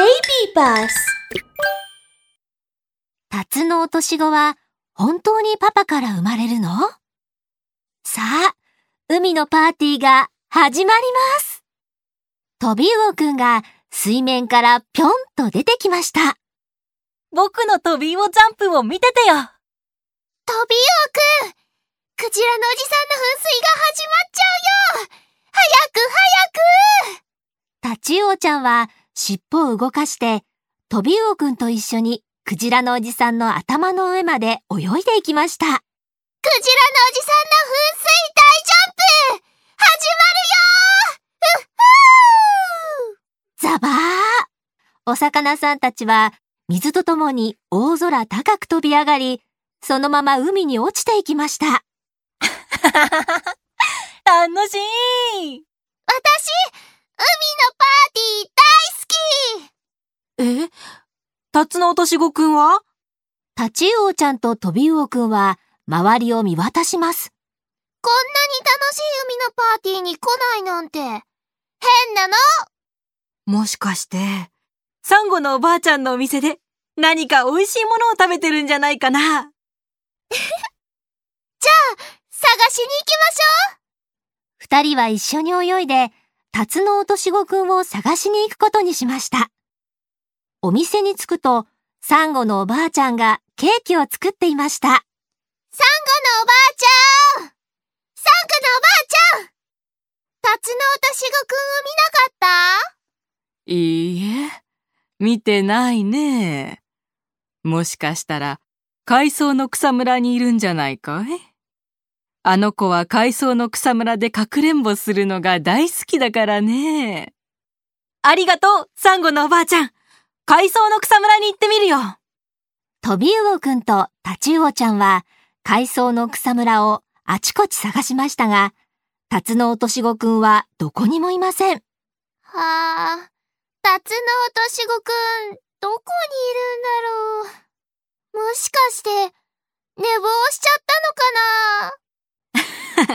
Baby Bus タツの落とし子は本当にパパから生まれるの？さあ、海のパーティーが始まります。トビウオくんが水面からぴょんと出てきました。僕のトビウオジャンプを見ててよ。トビウオくんクジラのおじさんの噴水が始まっちゃうよ。早く早く。タチウオちゃんは尻尾を動かして、トビウオくんと一緒にクジラのおじさんの頭の上まで泳いでいきました。クジラのおじさんの噴水大ジャンプ始まるよふっふーザバーお魚さんたちは水とともに大空高く飛び上がり、そのまま海に落ちていきました。楽しい私、海のパーティー大好きえタツノオトシゴくんは？タチウオちゃんとトビウオくんは周りを見渡します。こんなに楽しい海のパーティーに来ないなんて、変なの！もしかして、サンゴのおばあちゃんのお店で何か美味しいものを食べてるんじゃないかな？探しに行きましょ二人は一緒に泳いで、タツノオトシゴくんを探しに行くことにしました。お店に着くと、サンゴのおばあちゃんがケーキを作っていました。うサンゴのおばあちゃんサンゴのおばあちゃんタツノオトシゴくんを見なかった？いいえ、見てないね。もしかしたら、海藻の草むらにいるんじゃないかい？あの子は海藻の草むらでかくれんぼするのが大好きだからね。ありがとう、サンゴのおばあちゃん。海藻の草むらに行ってみるよ。トビウオくんとタチウオちゃんは海藻の草むらをあちこち探しましたが、タツノオトシゴくんはどこにもいません。はあ、タツノオトシゴくん、どこにいるんだろう。もしかして、寝坊しちゃった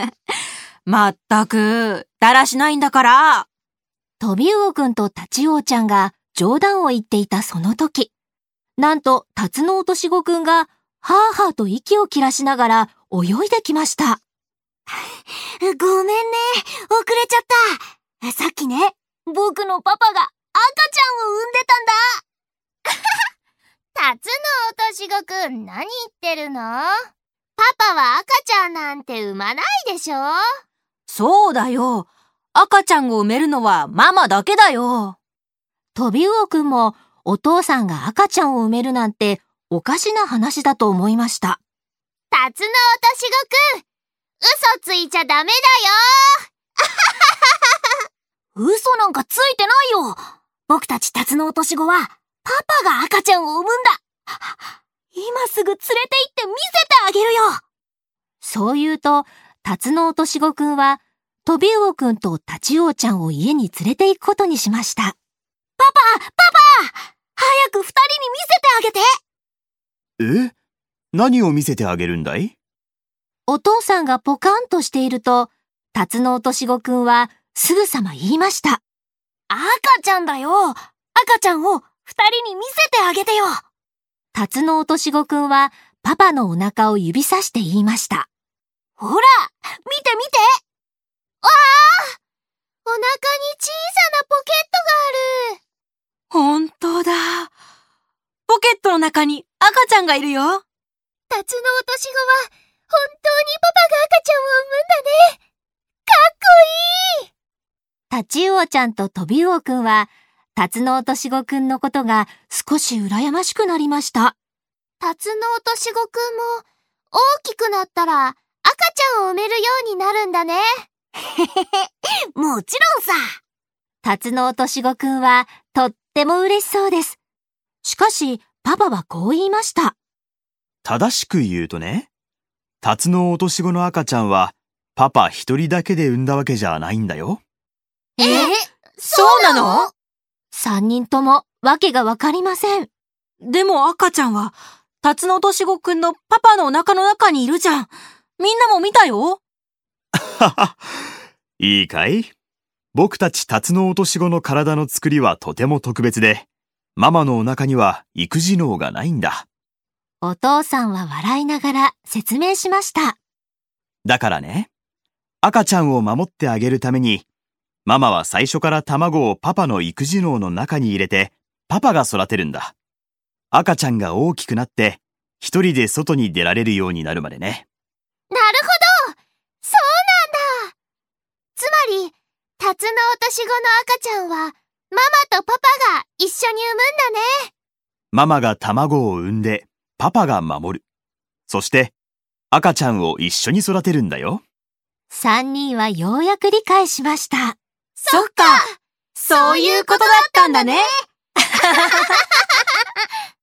のかな？まったく、だらしないんだから。トビウオくんとタチウオちゃんが冗談を言っていたその時、なんとタツノオトシゴくんがハーハーと息を切らしながら泳いできました。ごめんね、遅れちゃった。さっきね、僕のパパが赤ちゃんを産んでたんだ。タツノオトシゴくん、何言ってるの？パパは赤ちゃんなんて産まないでしょ？そうだよ。赤ちゃんを産めるのはママだけだよ。トビウオくんもお父さんが赤ちゃんを産めるなんておかしな話だと思いました。タツノオトシゴくん、嘘ついちゃダメだよ 嘘なんかついてないよ僕たちタツノオトシゴは、パパが赤ちゃんを産むんだ今すぐ連れて行って見せてあげるよそう言うと、タツノオトシゴくんはトビウオくんとタチウオちゃんを家に連れて行くことにしました。パパパパ早く二人に見せてあげて。え？何を見せてあげるんだい？お父さんがポカンとしていると、タツノオトシゴくんはすぐさま言いました。赤ちゃんだよ。赤ちゃんを二人に見せてあげてよ。タツノオトシゴくんはパパのお腹を指さして言いました。ほら見て見て。わあお腹に小さなポケットがあるほんとだ。ポケットの中に赤ちゃんがいるよ。タツノオトシゴは本当にパパが赤ちゃんを産むんだねかっこいいタチウオちゃんとトビウオくんは、タツノオトシゴくんのことが少し羨ましくなりました。タツノオトシゴくんも大きくなったら赤ちゃんを産めるようになるんだね。もちろんさ。タツノオトシゴくんはとっても嬉しそうです。しかし、パパはこう言いました。正しく言うとね、タツノオトシゴの赤ちゃんはパパ一人だけで産んだわけじゃないんだよ。え？そうなの？三人ともわけがわかりません。でも赤ちゃんは、タツノオトシゴくんのパパのお腹の中にいるじゃん。みんなも見たよ。は はいいかい？僕たちタツノオトシゴの体の作りはとても特別で、ママのお腹には育児能がないんだ。お父さんは笑いながら説明しました。だからね、赤ちゃんを守ってあげるために、ママは最初から卵をパパの育児能の中に入れて、パパが育てるんだ。赤ちゃんが大きくなって、一人で外に出られるようになるまでね。なるほどそうなんだつまり、タツノオトシゴの赤ちゃんは、ママとパパが一緒に産むんだね。ママが卵を産んで、パパが守る。そして、赤ちゃんを一緒に育てるんだよ。三人はようやく理解しました。そっかそういうことだったんだね。